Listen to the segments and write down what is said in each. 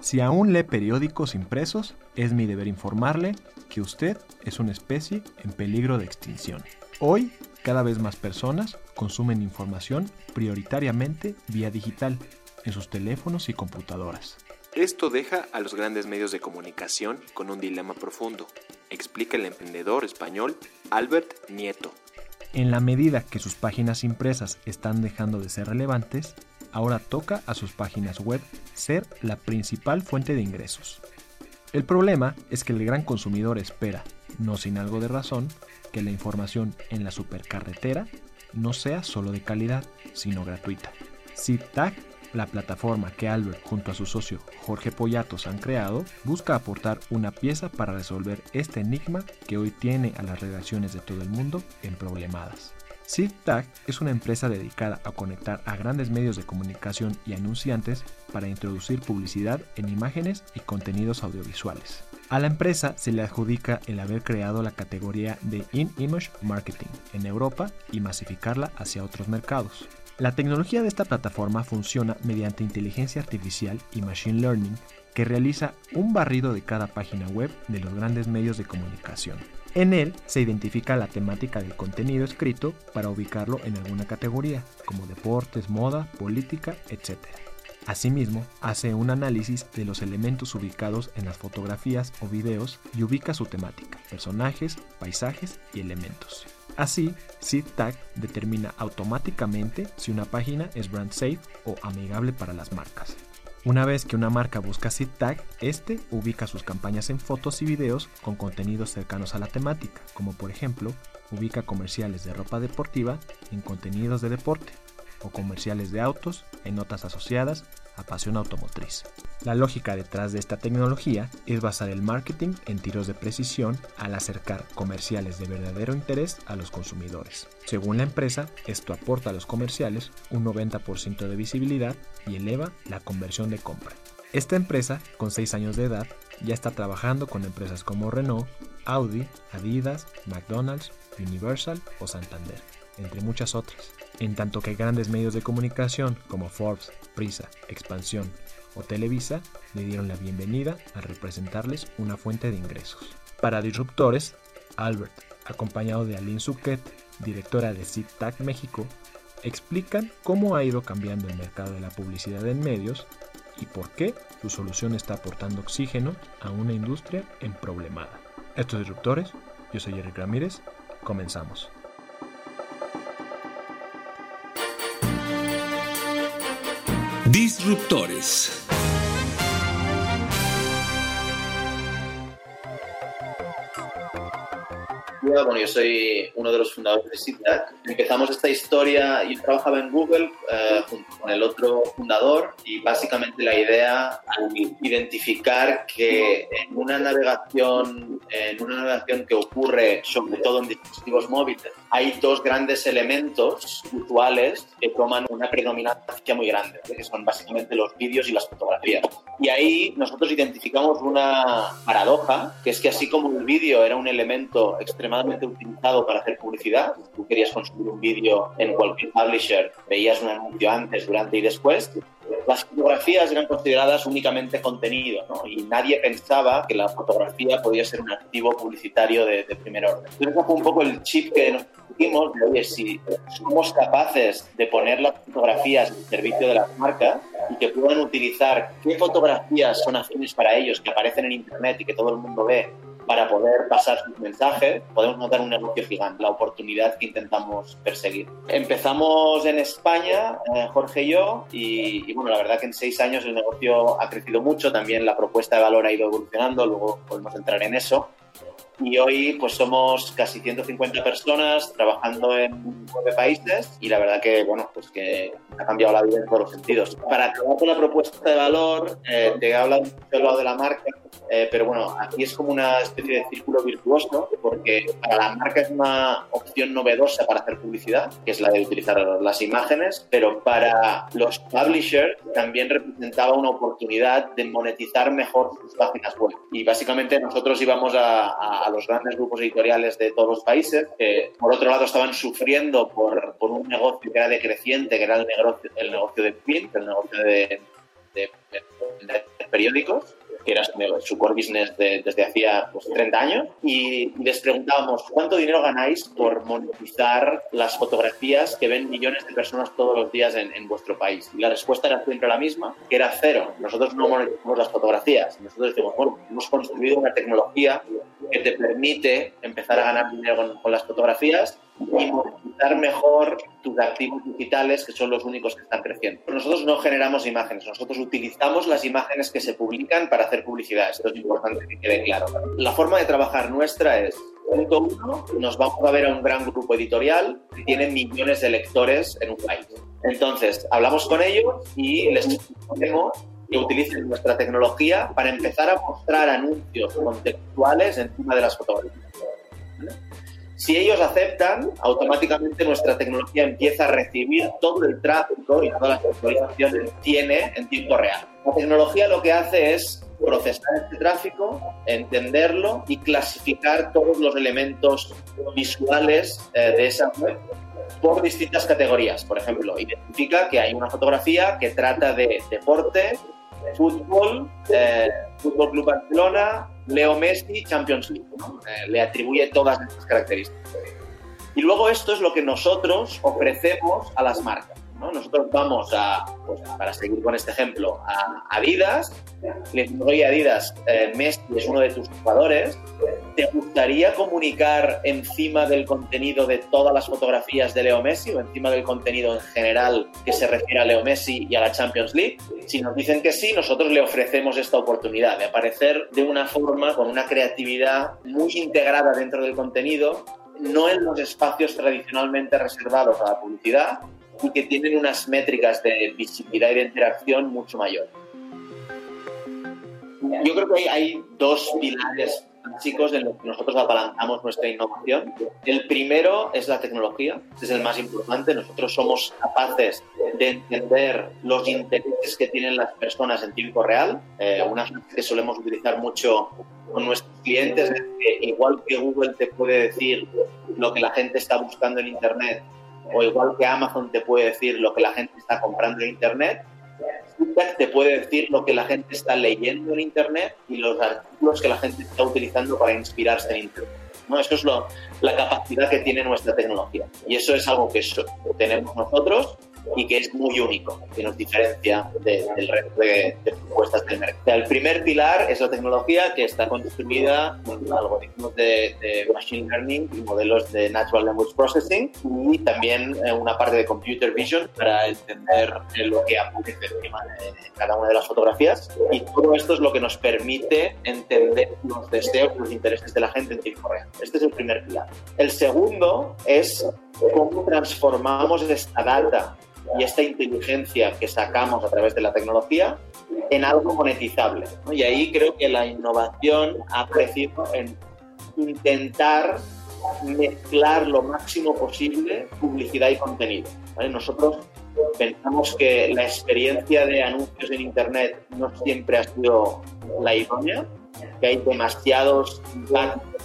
Si aún lee periódicos impresos, es mi deber informarle que usted es una especie en peligro de extinción. Hoy, cada vez más personas consumen información prioritariamente vía digital en sus teléfonos y computadoras. Esto deja a los grandes medios de comunicación con un dilema profundo, explica el emprendedor español Albert Nieto. En la medida que sus páginas impresas están dejando de ser relevantes, ahora toca a sus páginas web ser la principal fuente de ingresos. El problema es que el gran consumidor espera, no sin algo de razón, que la información en la supercarretera no sea solo de calidad, sino gratuita. ZipTag la plataforma que Albert junto a su socio Jorge Poyatos han creado busca aportar una pieza para resolver este enigma que hoy tiene a las redacciones de todo el mundo en problemadas. SIDTAG es una empresa dedicada a conectar a grandes medios de comunicación y anunciantes para introducir publicidad en imágenes y contenidos audiovisuales. A la empresa se le adjudica el haber creado la categoría de In-Image Marketing en Europa y masificarla hacia otros mercados. La tecnología de esta plataforma funciona mediante inteligencia artificial y machine learning que realiza un barrido de cada página web de los grandes medios de comunicación. En él se identifica la temática del contenido escrito para ubicarlo en alguna categoría, como deportes, moda, política, etc. Asimismo, hace un análisis de los elementos ubicados en las fotografías o videos y ubica su temática, personajes, paisajes y elementos. Así, SIDTag determina automáticamente si una página es brand safe o amigable para las marcas. Una vez que una marca busca SIDTag, este ubica sus campañas en fotos y videos con contenidos cercanos a la temática, como por ejemplo, ubica comerciales de ropa deportiva en contenidos de deporte o comerciales de autos en notas asociadas pasión automotriz. La lógica detrás de esta tecnología es basar el marketing en tiros de precisión al acercar comerciales de verdadero interés a los consumidores. Según la empresa, esto aporta a los comerciales un 90% de visibilidad y eleva la conversión de compra. Esta empresa, con 6 años de edad, ya está trabajando con empresas como Renault, Audi, Adidas, McDonald's, Universal o Santander, entre muchas otras. En tanto que grandes medios de comunicación como Forbes, Prisa, Expansión, o Televisa le dieron la bienvenida a representarles una fuente de ingresos. Para Disruptores, Albert, acompañado de Aline Suquet, directora de CITAC México, explican cómo ha ido cambiando el mercado de la publicidad en medios y por qué su solución está aportando oxígeno a una industria en problemada. Estos disruptores, yo soy Eric Ramírez, comenzamos. Disruptores. Bueno, yo soy uno de los fundadores de SITAC. Empezamos esta historia, yo trabajaba en Google eh, junto con el otro fundador y básicamente la idea identificar que en una navegación, en una navegación que ocurre sobre todo en dispositivos móviles, hay dos grandes elementos usuales que toman una predominancia muy grande, que son básicamente los vídeos y las fotografías. Y ahí nosotros identificamos una paradoja, que es que así como el vídeo era un elemento extremadamente utilizado para hacer publicidad, tú querías consumir un vídeo en cualquier publisher, veías un anuncio antes, durante y después, las fotografías eran consideradas únicamente contenido, ¿no? Y nadie pensaba que la fotografía podía ser un activo publicitario de, de primer orden. Entonces, fue un poco el chip que nos pusimos de, oye, si somos capaces de poner las fotografías al servicio de las marcas y que puedan utilizar qué fotografías son afines para ellos, que aparecen en Internet y que todo el mundo ve, para poder pasar sus mensajes, podemos notar un negocio gigante, la oportunidad que intentamos perseguir. Empezamos en España, eh, Jorge y yo, y, y, bueno, la verdad que en seis años el negocio ha crecido mucho, también la propuesta de valor ha ido evolucionando, luego podemos entrar en eso. y hoy pues somos casi 150 personas trabajando en nueve países y la verdad que, bueno, pues que ha cambiado la vida en todos los sentidos. Para acabar con la propuesta de valor, eh, te he hablado lado de la marca, eh, pero bueno, aquí es como una especie de círculo virtuoso porque para la marca es una opción novedosa para hacer publicidad, que es la de utilizar las imágenes, pero para los publishers también representaba una oportunidad de monetizar mejor sus páginas web. Y básicamente nosotros íbamos a, a los grandes grupos editoriales de todos los países, que por otro lado estaban sufriendo por, por un negocio que era decreciente, que era el negocio, el negocio de print, el negocio de, de, de periódicos, que era su core business desde hacía pues, 30 años, y les preguntábamos, ¿cuánto dinero ganáis por monetizar las fotografías que ven millones de personas todos los días en, en, vuestro país? Y la respuesta era siempre la misma, que era cero. Nosotros no monetizamos las fotografías. Nosotros decimos, bueno, hemos construido una tecnología que te permite empezar a ganar dinero con, con las fotografías monetizar mejor tus activos digitales, que son los únicos que están creciendo. Nosotros no generamos imágenes, nosotros utilizamos las imágenes que se publican para hacer publicidad. Esto es importante que quede claro. La forma de trabajar nuestra es, punto uno, nos vamos a ver a un gran grupo editorial que tiene millones de lectores en un país. Entonces, hablamos con ellos y les proponemos que utilicen nuestra tecnología para empezar a mostrar anuncios contextuales encima de las fotografías. Si ellos aceptan, automáticamente nuestra tecnología empieza a recibir todo el tráfico y todas las actualizaciones que tiene en tiempo real. La tecnología lo que hace es procesar este tráfico, entenderlo y clasificar todos los elementos visuales eh, de esa web por distintas categorías. Por ejemplo, identifica que hay una fotografía que trata de deporte, fútbol, eh, Fútbol Club Barcelona, Leo Messi, Champions League. Eh, le atribuye todas estas características. Y luego esto es lo que nosotros ofrecemos a las marcas. ¿No? Nosotros vamos a, pues, para seguir con este ejemplo, a Adidas, le decimos, oye Adidas, eh, Messi es uno de tus jugadores, ¿te gustaría comunicar encima del contenido de todas las fotografías de Leo Messi o encima del contenido en general que se refiere a Leo Messi y a la Champions League? Si nos dicen que sí, nosotros le ofrecemos esta oportunidad de aparecer de una forma, con una creatividad muy integrada dentro del contenido, no en los espacios tradicionalmente reservados a la publicidad, y que tienen unas métricas de visibilidad y de interacción mucho mayores. Yo creo que hay, hay dos pilares básicos en los que nosotros apalancamos nuestra innovación. El primero es la tecnología, es el más importante. Nosotros somos capaces de entender los intereses que tienen las personas en tiempo real. Eh, que solemos utilizar mucho con nuestros clientes es que igual que Google te puede decir lo que la gente está buscando en Internet, o igual que Amazon te puede decir lo que la gente está comprando en Internet, Feedback te puede decir lo que la gente está leyendo en Internet y los artículos que la gente está utilizando para inspirarse en Internet. ¿no? Eso es lo, la capacidad que tiene nuestra tecnología. Y eso es algo que tenemos nosotros y que es muy único, que nos diferencia de, del resto de, de, propuestas del mercado. El primer pilar es la tecnología que está construida con algoritmos de, de, Machine Learning y modelos de Natural Language Processing y también eh, una parte de Computer Vision para entender lo que aparece encima de cada una de las fotografías. Y todo esto es lo que nos permite entender los deseos, los intereses de la gente en tiempo real. Este es el primer pilar. El segundo es cómo transformamos esta data y esta inteligencia que sacamos a través de la tecnología en algo monetizable. ¿no? Y ahí creo que la innovación ha crecido en intentar mezclar lo máximo posible publicidad y contenido. ¿vale? Nosotros pensamos que la experiencia de anuncios en Internet no siempre ha sido la idónea, que hay demasiados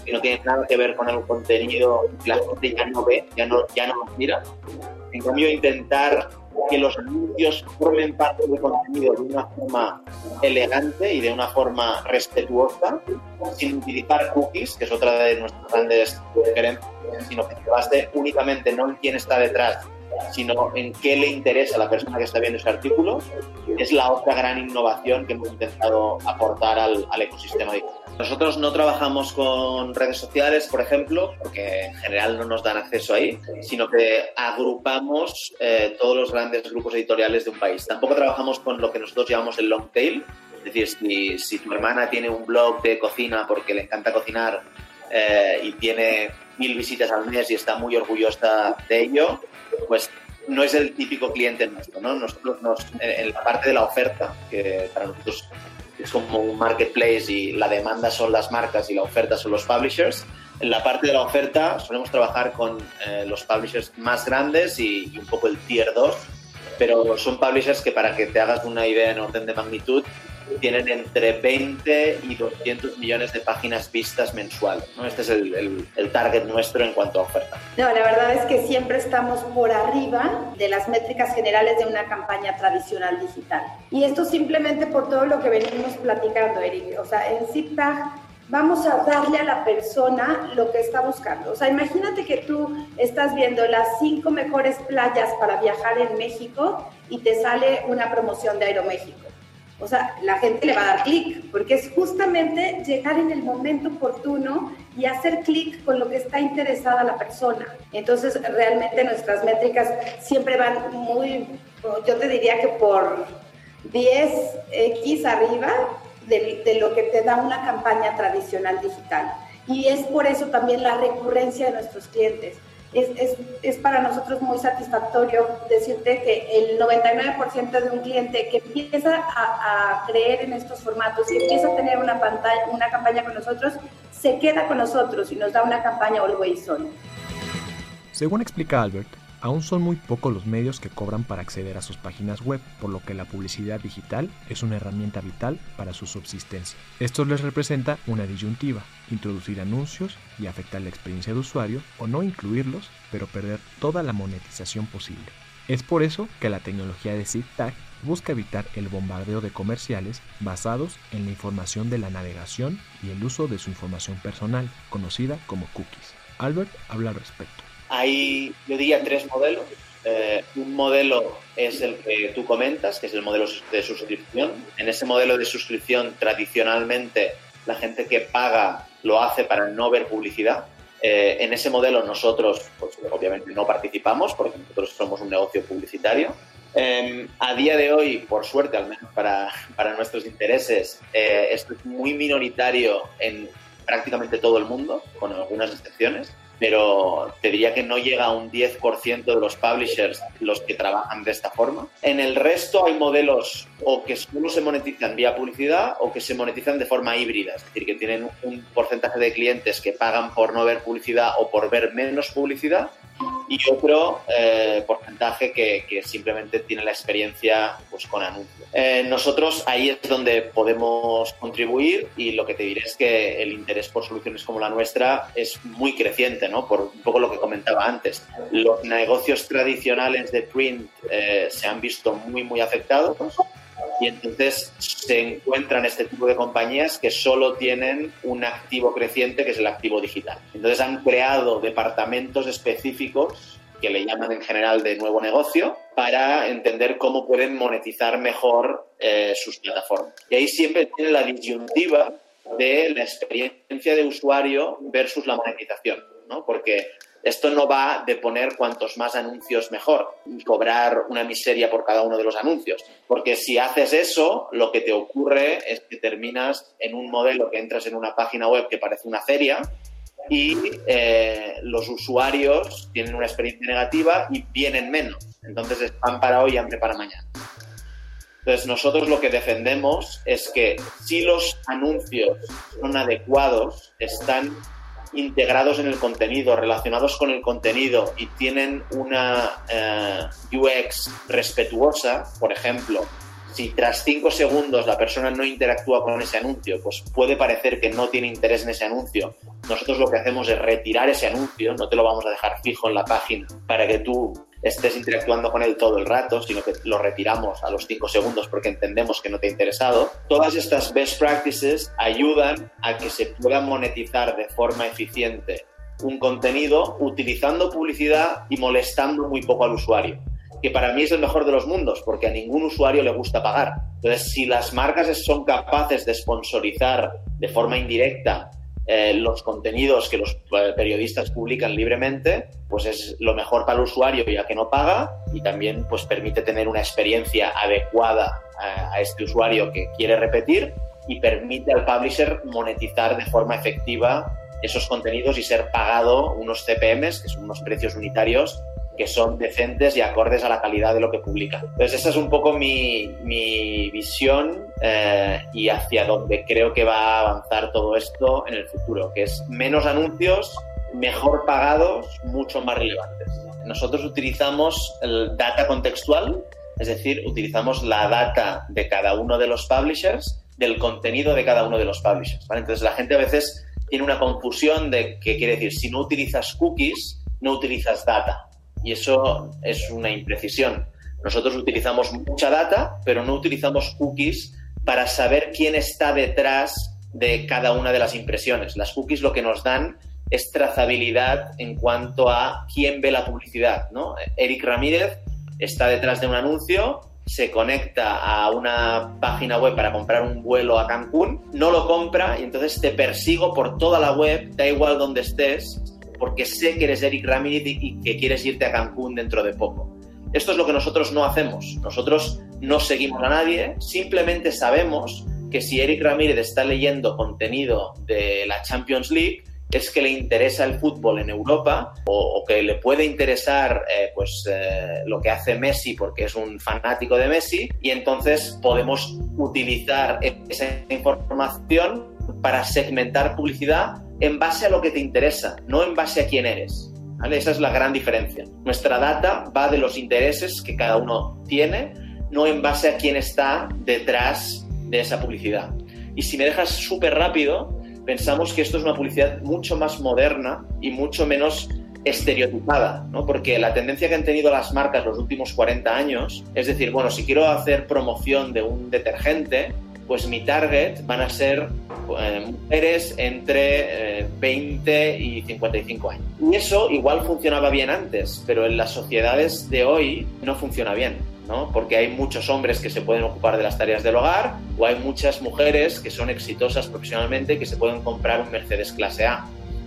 que no tienen nada que ver con el contenido la gente ya no ve, ya no, ya no mira. En cambio, intentar que los anuncios formen parte del contenido de una forma elegante y de una forma respetuosa, sin utilizar cookies, que es otra de nuestras grandes diferencias, sino que se base únicamente no en quién está detrás, sino en qué le interesa a la persona que está viendo ese artículo, es la otra gran innovación que hemos intentado aportar al, al ecosistema digital. Nosotros no trabajamos con redes sociales, por ejemplo, porque en general no nos dan acceso ahí, sino que agrupamos eh, todos los grandes grupos editoriales de un país. Tampoco trabajamos con lo que nosotros llamamos el long tail, Es decir, si, tu hermana tiene un blog de cocina porque le encanta cocinar eh, y tiene mil visitas al mes y está muy orgullosa de ello, pues no es el típico cliente nuestro, ¿no? Nosotros nos, en la parte de la oferta, que para nosotros es como un marketplace y la demanda son las marcas y la oferta son los publishers, en la parte de la oferta solemos trabajar con eh, los publishers más grandes y, y, un poco el tier 2, pero son publishers que para que te hagas una idea en orden de magnitud, tienen entre 20 y 200 millones de páginas vistas mensuales. ¿no? Este es el, el, el, target nuestro en cuanto a oferta. No, la verdad es que siempre estamos por arriba de las métricas generales de una campaña tradicional digital. Y esto simplemente por todo lo que venimos platicando, Eric. O sea, en ZipTag vamos a darle a la persona lo que está buscando. O sea, imagínate que tú estás viendo las cinco mejores playas para viajar en México y te sale una promoción de Aeroméxico. O sea, la gente le va a dar clic, porque es justamente llegar en el momento oportuno y hacer clic con lo que está interesada la persona. Entonces, realmente nuestras métricas siempre van muy, yo te diría que por 10x arriba de, de lo que te da una campaña tradicional digital. Y es por eso también la recurrencia de nuestros clientes es, es, es, para nosotros muy satisfactorio decirte que el 99% de un cliente que empieza a, creer en estos formatos y empieza a tener una, pantalla, una campaña con nosotros, se queda con nosotros y nos da una campaña Always On. Según explica Albert, aún son muy pocos los medios que cobran para acceder a sus páginas web, por lo que la publicidad digital es una herramienta vital para su subsistencia. Esto les representa una disyuntiva, introducir anuncios y afectar la experiencia de usuario o no incluirlos, pero perder toda la monetización posible. Es por eso que la tecnología de ZipTag busca evitar el bombardeo de comerciales basados en la información de la navegación y el uso de su información personal, conocida como cookies. Albert habla al respecto. Hay, yo diría, tres modelos. Eh, un modelo es el que tú comentas, que es el modelo de suscripción. En ese modelo de suscripción, tradicionalmente, la gente que paga lo hace para no ver publicidad. Eh, en ese modelo nosotros, pues, obviamente, no participamos porque nosotros somos un negocio publicitario. Eh, a día de hoy, por suerte, al menos para, para nuestros intereses, eh, esto es muy minoritario en prácticamente todo el mundo, con algunas excepciones pero te diría que no llega a un 10% de los publishers los que trabajan de esta forma. En el resto hay modelos o que solo se monetizan vía publicidad o que se monetizan de forma híbrida, es decir, que tienen un porcentaje de clientes que pagan por no ver publicidad o por ver menos publicidad y otro eh, porcentaje que, simplemente tiene la experiencia pues, con anuncios. Eh, nosotros ahí es donde podemos contribuir y lo que te diré es que el interés por soluciones como la nuestra es muy creciente, ¿no? por un poco lo que comentaba antes. Los negocios tradicionales de print eh, se han visto muy, muy afectados y entonces se encuentran este tipo de compañías que solo tienen un activo creciente que es el activo digital. Entonces han creado departamentos específicos que le llaman en general de nuevo negocio para entender cómo pueden monetizar mejor eh, sus plataformas. Y ahí siempre tiene la disyuntiva de la experiencia de usuario versus la monetización, ¿no? Porque esto no va de poner cuantos más anuncios mejor y cobrar una miseria por cada uno de los anuncios. Porque si haces eso, lo que te ocurre es que terminas en un modelo que entras en una página web que parece una feria y eh, los usuarios tienen una experiencia negativa y vienen menos. Entonces es pan para hoy y hambre para mañana. Entonces nosotros lo que defendemos es que si los anuncios son adecuados, están integrados en el contenido, relacionados con el contenido y tienen una eh, UX respetuosa, por ejemplo, si tras cinco segundos la persona no interactúa con ese anuncio, pues puede parecer que no tiene interés en ese anuncio. Nosotros lo que hacemos es retirar ese anuncio, no te lo vamos a dejar fijo en la página para que tú estés interactuando con él todo el rato, sino que lo retiramos a los cinco segundos porque entendemos que no te ha interesado. Todas estas best practices ayudan a que se pueda monetizar de forma eficiente un contenido utilizando publicidad y molestando muy poco al usuario que para mí es el mejor de los mundos, porque a ningún usuario le gusta pagar. Entonces, si las marcas son capaces de sponsorizar de forma indirecta eh, los contenidos que los eh, periodistas publican libremente, pues es lo mejor para el usuario ya que no paga y también pues permite tener una experiencia adecuada a, este usuario que quiere repetir y permite al publisher monetizar de forma efectiva esos contenidos y ser pagado unos CPMs, que son unos precios unitarios que son decentes y acordes a la calidad de lo que publica. Entonces esa es un poco mi, mi visión eh, y hacia donde creo que va a avanzar todo esto en el futuro, que es menos anuncios, mejor pagados, mucho más relevantes. Nosotros utilizamos el data contextual, es decir, utilizamos la data de cada uno de los publishers, del contenido de cada uno de los publishers. Entonces la gente a veces tiene una confusión de qué quiere decir, si no utilizas cookies, no utilizas data. Y eso es una imprecisión. Nosotros utilizamos mucha data, pero no utilizamos cookies para saber quién está detrás de cada una de las impresiones. Las cookies lo que nos dan es trazabilidad en cuanto a quién ve la publicidad. ¿no? Eric Ramírez está detrás de un anuncio, se conecta a una página web para comprar un vuelo a Cancún, no lo compra y entonces te persigo por toda la web, da igual donde estés, porque sé que eres Eric Ramírez y que quieres irte a Cancún dentro de poco. Esto es lo que nosotros no hacemos. Nosotros no seguimos a nadie, simplemente sabemos que si Eric Ramírez está leyendo contenido de la Champions League, es que le interesa el fútbol en Europa o, que le puede interesar eh, pues eh, lo que hace Messi porque es un fanático de Messi y entonces podemos utilizar esa información para segmentar publicidad en base a lo que te interesa, no en base a quién eres. Esa es la gran diferencia. Nuestra data va de los intereses que cada uno tiene, no en base a quién está detrás de esa publicidad. Y si me dejas súper rápido, pensamos que esto es una publicidad mucho más moderna y mucho menos estereotipada, ¿no? Porque la tendencia que han tenido las marcas los últimos 40 años es decir, bueno, si quiero hacer promoción de un detergente, pues mi target van a ser eh, mujeres entre 20 eh, y 55 años. Y eso igual funcionaba bien antes, pero en las sociedades de hoy no funciona bien. ¿no? Porque hay muchos hombres que se pueden ocupar de las tareas del hogar o hay muchas mujeres que son exitosas profesionalmente que se pueden comprar un Mercedes clase A.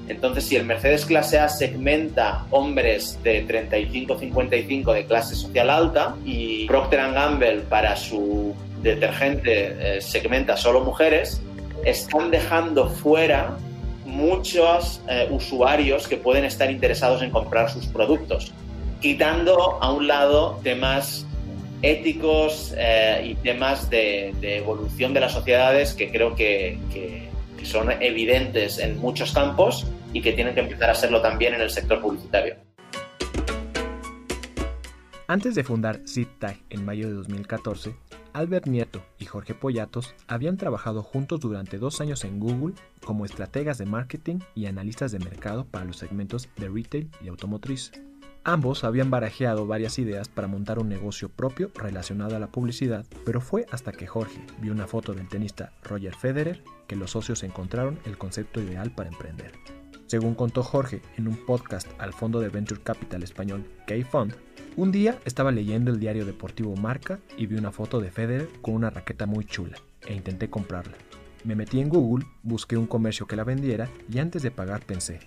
Entonces, si el Mercedes clase A segmenta hombres de 35-55 de clase social alta y Procter Gamble para su detergente eh, segmenta solo mujeres, están dejando fuera muchos eh, usuarios que pueden estar interesados en comprar sus productos, quitando a un lado temas éticos eh, y temas de, evolución de las sociedades que creo que, son evidentes en muchos campos y que tienen que empezar a serlo también en el sector publicitario. Antes de fundar SIDTAG en mayo de 2014, Albert Nieto y Jorge Pollatos habían trabajado juntos durante dos años en Google como estrategas de marketing y analistas de mercado para los segmentos de retail y automotriz. Ambos habían barajeado varias ideas para montar un negocio propio relacionado a la publicidad, pero fue hasta que Jorge vio una foto del tenista Roger Federer que los socios encontraron el concepto ideal para emprender. Según contó Jorge en un podcast al fondo de Venture Capital español K-Fund, un día estaba leyendo el diario deportivo Marca y vi una foto de Federer con una raqueta muy chula e intenté comprarla. Me metí en Google, busqué un comercio que la vendiera y antes de pagar pensé,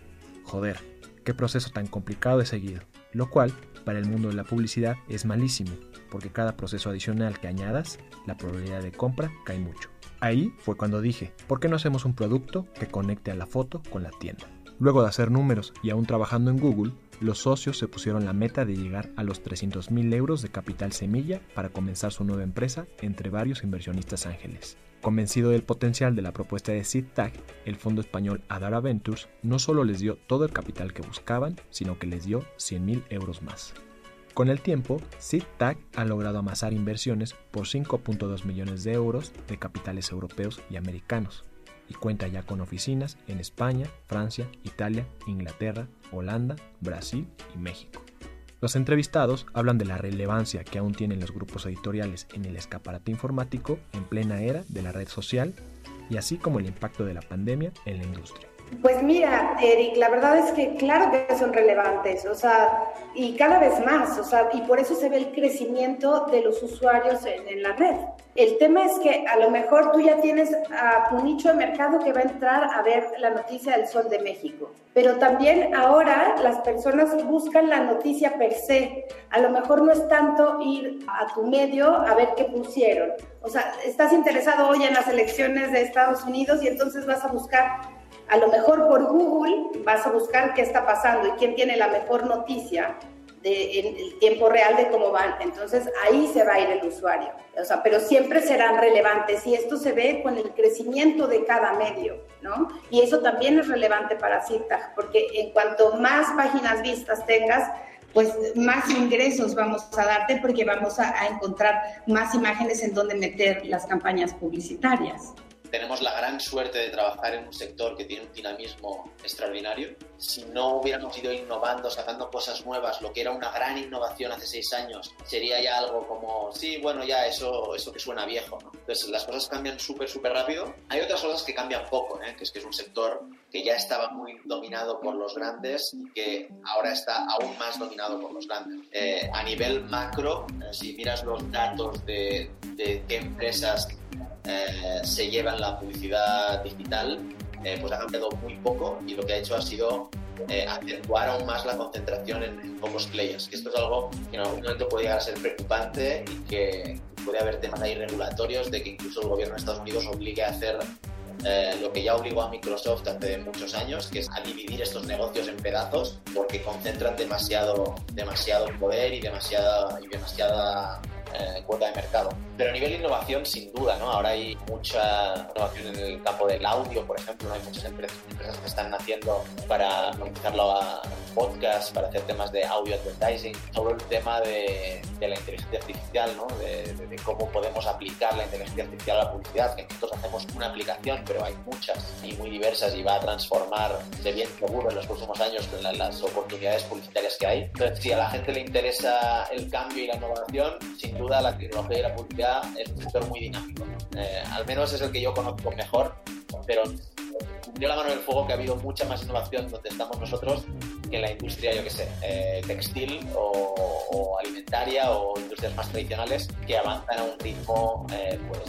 joder, qué proceso tan complicado he seguido, lo cual para el mundo de la publicidad es malísimo, porque cada proceso adicional que añadas, la probabilidad de compra cae mucho. Ahí fue cuando dije, ¿por qué no hacemos un producto que conecte a la foto con la tienda? Luego de hacer números y aún trabajando en Google, los socios se pusieron la meta de llegar a los 300.000 euros de capital semilla para comenzar su nueva empresa entre varios inversionistas ángeles. Convencido del potencial de la propuesta de SeedTag, el fondo español Adara Ventures no solo les dio todo el capital que buscaban, sino que les dio 100.000 euros más. Con el tiempo, SeedTag ha logrado amasar inversiones por 5.2 millones de euros de capitales europeos y americanos, y cuenta ya con oficinas en España, Francia, Italia, Inglaterra, Holanda, Brasil y México. Los entrevistados hablan de la relevancia que aún tienen los grupos editoriales en el escaparate informático en plena era de la red social y así como el impacto de la pandemia en la industria. Pues mira, Eric, la verdad es que claro que son relevantes, o sea, y cada vez más, o sea, y por eso se ve el crecimiento de los usuarios en, en, la red. El tema es que a lo mejor tú ya tienes a un nicho de mercado que va a entrar a ver la noticia del Sol de México, pero también ahora las personas buscan la noticia per se. A lo mejor no es tanto ir a tu medio a ver qué pusieron. O sea, estás interesado hoy en las elecciones de Estados Unidos y entonces vas a buscar a lo mejor por Google vas a buscar qué está pasando y quién tiene la mejor noticia de, en el tiempo real de cómo van. Entonces ahí se va a ir el usuario. O sea, pero siempre serán relevantes y esto se ve con el crecimiento de cada medio, ¿no? Y eso también es relevante para CITAG, porque en cuanto más páginas vistas tengas, pues más ingresos vamos a darte porque vamos a, a encontrar más imágenes en donde meter las campañas publicitarias tenemos la gran suerte de trabajar en un sector que tiene un dinamismo extraordinario. Si no hubiéramos ido innovando, sacando cosas nuevas, lo que era una gran innovación hace seis años, sería ya algo como, sí, bueno, ya eso, eso que suena viejo. ¿no? Entonces las cosas cambian súper, súper rápido. Hay otras cosas que cambian poco, ¿eh? que es que es un sector que ya estaba muy dominado por los grandes y que ahora está aún más dominado por los grandes. Eh, a nivel macro, eh, si miras los datos de, de qué empresas eh, se llevan la publicidad digital, eh, pues ha cambiado muy poco y lo que ha hecho ha sido eh, acentuar aún más la concentración en, pocos players. Que esto es algo que en algún momento puede llegar a ser preocupante y que puede haber temas ahí regulatorios de que incluso el gobierno de Estados Unidos obligue a hacer lo que ya obligó a Microsoft hace muchos años, que es a dividir estos negocios en pedazos porque concentran demasiado, demasiado poder y demasiada, y demasiada eh, cuota de mercado. Pero a nivel de innovación, sin duda, ¿no? Ahora hay mucha innovación en el campo del audio, por ejemplo, ¿no? hay muchas empresas, que están naciendo para monetizarlo a podcast, para hacer temas de audio advertising, todo el tema de, de la inteligencia artificial, ¿no? De, de, cómo podemos aplicar la inteligencia artificial a la publicidad, que nosotros hacemos una aplicación, pero hay muchas y muy diversas y va a transformar de bien seguro en los próximos años las oportunidades publicitarias que hay. Entonces, si a la gente le interesa el cambio y la innovación, sin duda la tecnología y la publicidad es un sector muy dinámico. Eh, al menos es el que yo conozco mejor, pero dio la mano en el fuego que ha habido mucha más innovación donde estamos nosotros que en la industria, yo que sé, eh, textil o, alimentaria o industrias más tradicionales que avanzan a un ritmo eh, pues,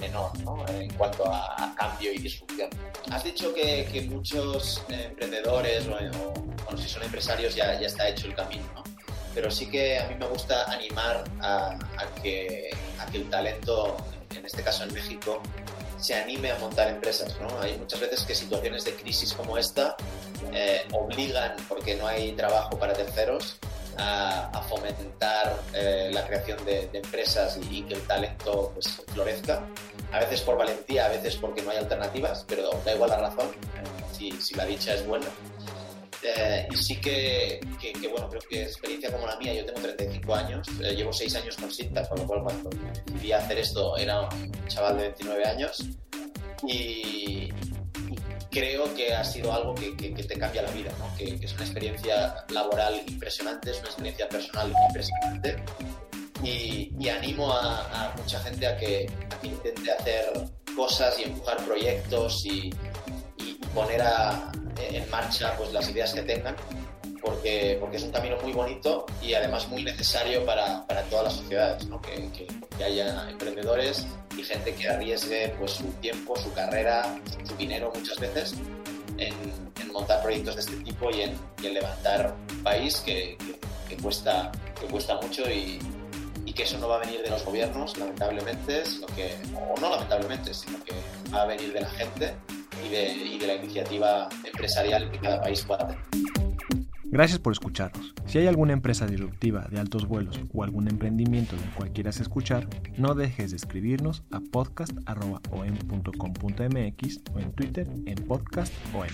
menor ¿no? en cuanto a, cambio y disrupción. Has dicho que, que muchos emprendedores o, o, si son empresarios ya, ya está hecho el camino, ¿no? Pero sí que a mí me gusta animar a, que, a que el talento, en este caso en México, se anime a montar empresas. ¿no? Hay muchas veces que situaciones de crisis como esta eh, obligan, porque no hay trabajo para terceros, a, fomentar eh, la creación de, empresas y, que el talento pues, florezca. A veces por valentía, a veces porque no hay alternativas, pero da igual la razón, si, si la dicha es buena. Eh, y sí que, que, bueno, creo que experiencia como la mía, yo tengo 35 años, eh, llevo 6 años con cinta, con lo cual cuando decidí hacer esto era un chaval de 29 años. Y, creo que ha sido algo que, que te cambia la vida, ¿no? que, es una experiencia laboral impresionante, es una experiencia personal impresionante. Y, y animo a, a, mucha gente a que, a que intente hacer cosas y empujar proyectos y, y poner a, en marcha pues, las ideas que tengan, porque, porque es un camino muy bonito y además muy necesario para, para todas las sociedades, ¿no? que, que, haya emprendedores y gente que arriesgue pues, su tiempo, su carrera, su dinero muchas veces en, en montar proyectos de este tipo y en, y en levantar un país que, que, cuesta, que cuesta mucho y, y que eso no va a venir de los gobiernos, lamentablemente, sino que, o no lamentablemente, sino que va a venir de la gente y de, y de la iniciativa empresarial que cada país pueda tener. Gracias por escucharnos. Si hay alguna empresa disruptiva de altos vuelos o algún emprendimiento del cual quieras escuchar, no dejes de escribirnos a podcast.om.com.mx o en Twitter en podcastom.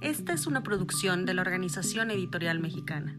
Esta es una producción de la Organización Editorial Mexicana.